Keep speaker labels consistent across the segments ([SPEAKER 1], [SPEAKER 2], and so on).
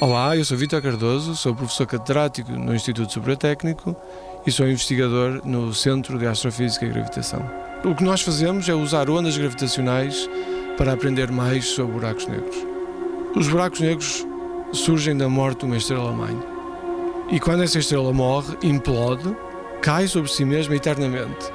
[SPEAKER 1] Olá, eu sou Vitor Cardoso, sou professor catedrático no Instituto Superior Técnico e sou investigador no Centro de Astrofísica e Gravitação. O que nós fazemos é usar ondas gravitacionais para aprender mais sobre buracos negros. Os buracos negros surgem da morte de uma estrela-mãe. E quando essa estrela morre, implode, cai sobre si mesma eternamente.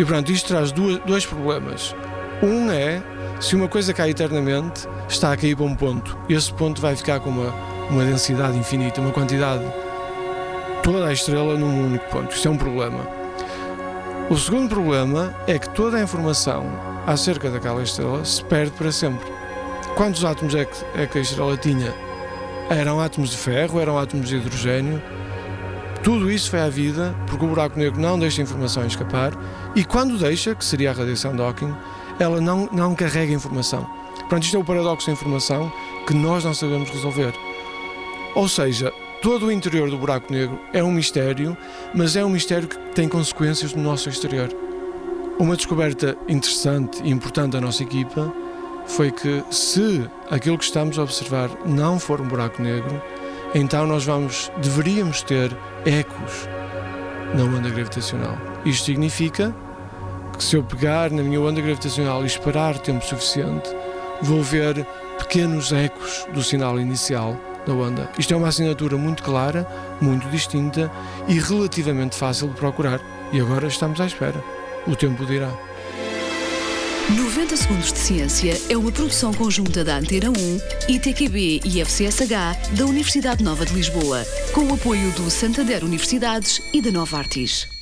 [SPEAKER 1] E portanto, isto traz duas, dois problemas. Um é, se uma coisa cai eternamente, está a cair para um ponto. Esse ponto vai ficar com uma, uma densidade infinita, uma quantidade toda a estrela num único ponto. Isto é um problema. O segundo problema é que toda a informação acerca daquela estrela se perde para sempre. Quantos átomos é que, é que a estrela tinha? Eram átomos de ferro, eram átomos de hidrogênio. Tudo isso foi à vida porque o buraco negro não deixa a informação escapar e quando deixa, que seria a radiação de Hawking, ela não, não carrega informação. Portanto, isto é o paradoxo da informação que nós não sabemos resolver. Ou seja, todo o interior do buraco negro é um mistério, mas é um mistério que tem consequências no nosso exterior. Uma descoberta interessante e importante da nossa equipa foi que se aquilo que estamos a observar não for um buraco negro, então nós vamos deveríamos ter ecos na onda gravitacional. Isto significa que se eu pegar na minha onda gravitacional e esperar tempo suficiente, vou ver pequenos ecos do sinal inicial da. Isto é uma assinatura muito clara, muito distinta e relativamente fácil de procurar. E agora estamos à espera. O tempo dirá.
[SPEAKER 2] 90 Segundos de Ciência é uma produção conjunta da Antena 1, ITQB e FCSH da Universidade Nova de Lisboa, com o apoio do Santander Universidades e da Nova Artis.